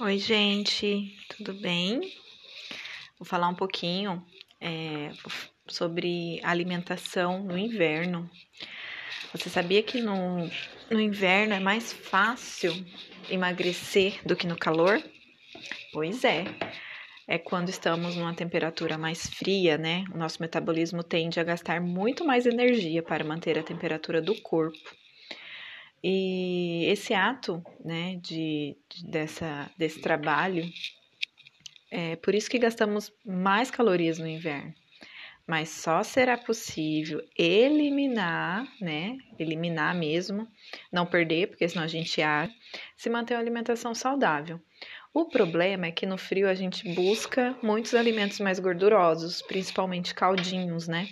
Oi, gente, tudo bem? Vou falar um pouquinho é, sobre alimentação no inverno. Você sabia que no, no inverno é mais fácil emagrecer do que no calor? Pois é. É quando estamos numa temperatura mais fria, né? O nosso metabolismo tende a gastar muito mais energia para manter a temperatura do corpo. E esse ato, né, de, de dessa, desse trabalho, é por isso que gastamos mais calorias no inverno. Mas só será possível eliminar, né, eliminar mesmo, não perder, porque senão a gente ar, se manter uma alimentação saudável. O problema é que no frio a gente busca muitos alimentos mais gordurosos, principalmente caldinhos, né?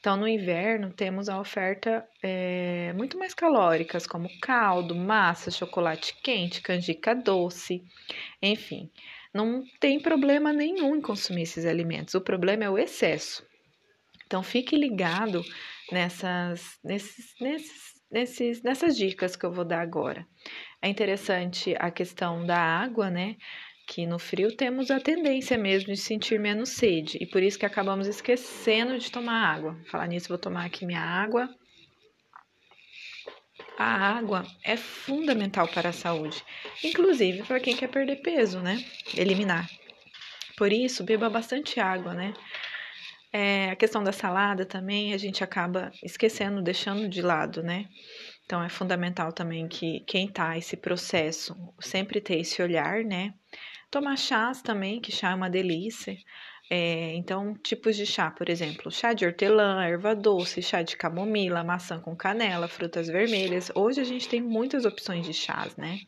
Então, no inverno, temos a oferta é, muito mais calóricas, como caldo, massa, chocolate quente, canjica doce, enfim. Não tem problema nenhum em consumir esses alimentos, o problema é o excesso. Então, fique ligado nessas, nesses, nesses, nesses, nessas dicas que eu vou dar agora. É interessante a questão da água, né? Que no frio temos a tendência mesmo de sentir menos sede e por isso que acabamos esquecendo de tomar água. Falar nisso, vou tomar aqui minha água. A água é fundamental para a saúde, inclusive para quem quer perder peso, né? Eliminar. Por isso, beba bastante água, né? É, a questão da salada também a gente acaba esquecendo, deixando de lado, né? Então é fundamental também que quem tá esse processo sempre ter esse olhar, né? Tomar chás também, que chá é uma delícia. É, então, tipos de chá, por exemplo, chá de hortelã, erva doce, chá de camomila, maçã com canela, frutas vermelhas. Hoje a gente tem muitas opções de chás, né?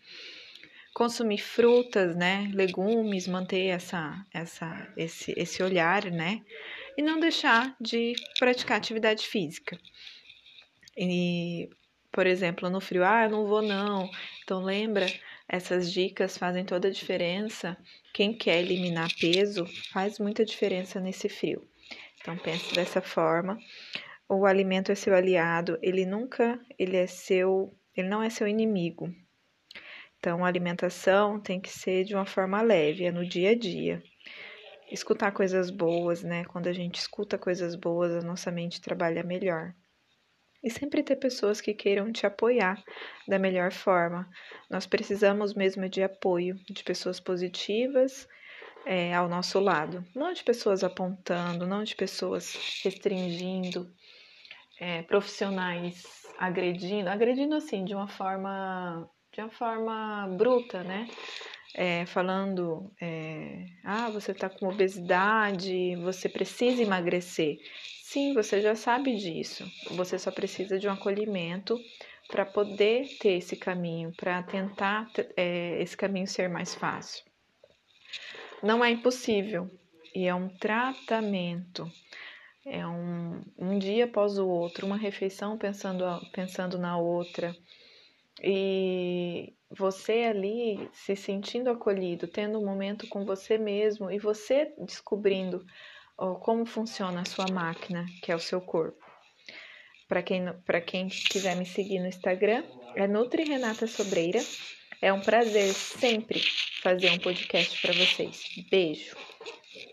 Consumir frutas, né? Legumes, manter essa, essa, esse, esse olhar, né? E não deixar de praticar atividade física. E, por exemplo, no frio, ah, eu não vou não. Então, lembra essas dicas fazem toda a diferença. Quem quer eliminar peso faz muita diferença nesse frio. Então pense dessa forma. O alimento é seu aliado, ele nunca, ele é seu, ele não é seu inimigo. Então a alimentação tem que ser de uma forma leve, é no dia a dia. Escutar coisas boas, né? Quando a gente escuta coisas boas, a nossa mente trabalha melhor e sempre ter pessoas que queiram te apoiar da melhor forma. Nós precisamos mesmo de apoio, de pessoas positivas é, ao nosso lado, não de pessoas apontando, não de pessoas restringindo, é, profissionais agredindo, agredindo assim de uma forma de uma forma bruta, né? É, falando, é, ah, você está com obesidade, você precisa emagrecer. Sim, você já sabe disso. Você só precisa de um acolhimento para poder ter esse caminho, para tentar é, esse caminho ser mais fácil. Não é impossível e é um tratamento. É um, um dia após o outro, uma refeição pensando, pensando na outra. E você ali se sentindo acolhido, tendo um momento com você mesmo e você descobrindo como funciona a sua máquina, que é o seu corpo. Para quem, quem quiser me seguir no Instagram, é Nutri Renata Sobreira. É um prazer sempre fazer um podcast para vocês. Beijo!